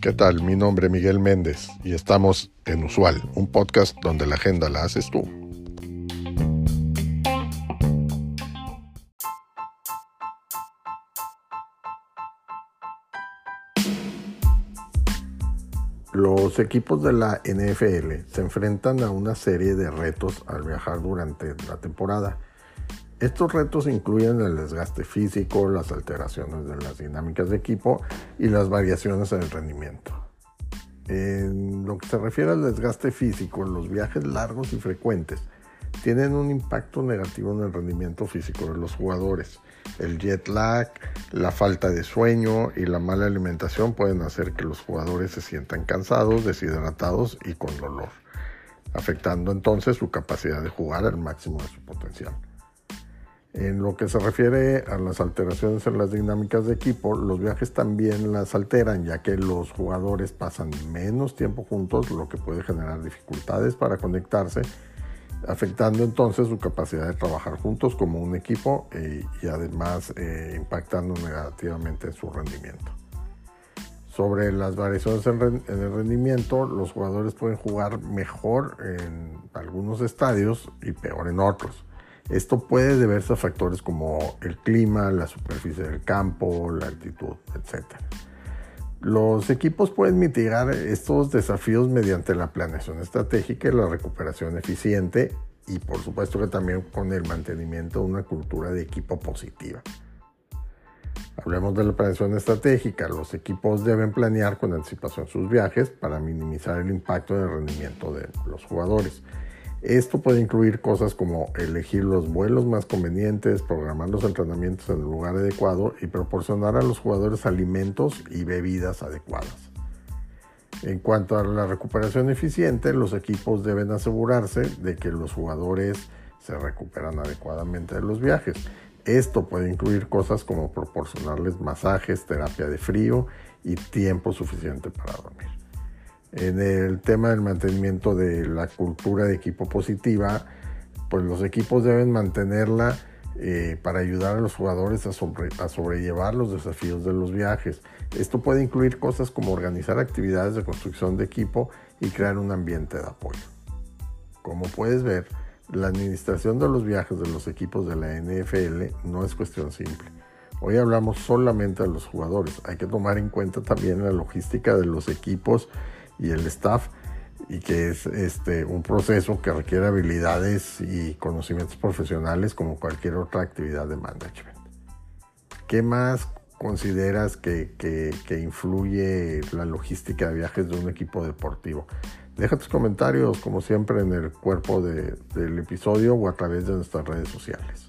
¿Qué tal? Mi nombre es Miguel Méndez y estamos en Usual, un podcast donde la agenda la haces tú. Los equipos de la NFL se enfrentan a una serie de retos al viajar durante la temporada. Estos retos incluyen el desgaste físico, las alteraciones de las dinámicas de equipo y las variaciones en el rendimiento. En lo que se refiere al desgaste físico, los viajes largos y frecuentes tienen un impacto negativo en el rendimiento físico de los jugadores. El jet lag, la falta de sueño y la mala alimentación pueden hacer que los jugadores se sientan cansados, deshidratados y con dolor, afectando entonces su capacidad de jugar al máximo de su potencial. En lo que se refiere a las alteraciones en las dinámicas de equipo, los viajes también las alteran, ya que los jugadores pasan menos tiempo juntos, lo que puede generar dificultades para conectarse afectando entonces su capacidad de trabajar juntos como un equipo eh, y además eh, impactando negativamente en su rendimiento. Sobre las variaciones en, el rendimiento, los jugadores pueden jugar mejor en algunos estadios y peor en otros. Esto puede deberse a factores como el clima, la superficie del campo, la altitud, etc. Los equipos pueden mitigar estos desafíos mediante la planeación estratégica y la recuperación eficiente y por supuesto que también con el mantenimiento de una cultura de equipo positiva. Hablemos de la planeación estratégica. Los equipos deben planear con anticipación sus viajes para minimizar el impacto en el rendimiento de los jugadores. Esto puede incluir cosas como elegir los vuelos más convenientes, programar los entrenamientos en el lugar adecuado y proporcionar a los jugadores alimentos y bebidas adecuadas. En cuanto a la recuperación eficiente, los equipos deben asegurarse de que los jugadores se recuperan adecuadamente de los viajes. Esto puede incluir cosas como proporcionarles masajes, terapia de frío y tiempo suficiente para dormir. En el tema del mantenimiento de la cultura de equipo positiva, pues los equipos deben mantenerla eh, para ayudar a los jugadores a, a, sobrellevar los desafíos de los viajes. Esto puede incluir cosas como organizar actividades de construcción de equipo y crear un ambiente de apoyo. Como puedes ver, la administración de los viajes de los equipos de la NFL no es cuestión simple. Hoy hablamos solamente de los jugadores. Hay que tomar en cuenta también la logística de los equipos y el staff y que es este, un proceso que requiere habilidades y conocimientos profesionales como cualquier otra actividad de management. ¿Qué más consideras que, que, influye la logística de viajes de un equipo deportivo? Deja tus comentarios como siempre en el cuerpo de, del episodio o a través de nuestras redes sociales.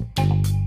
you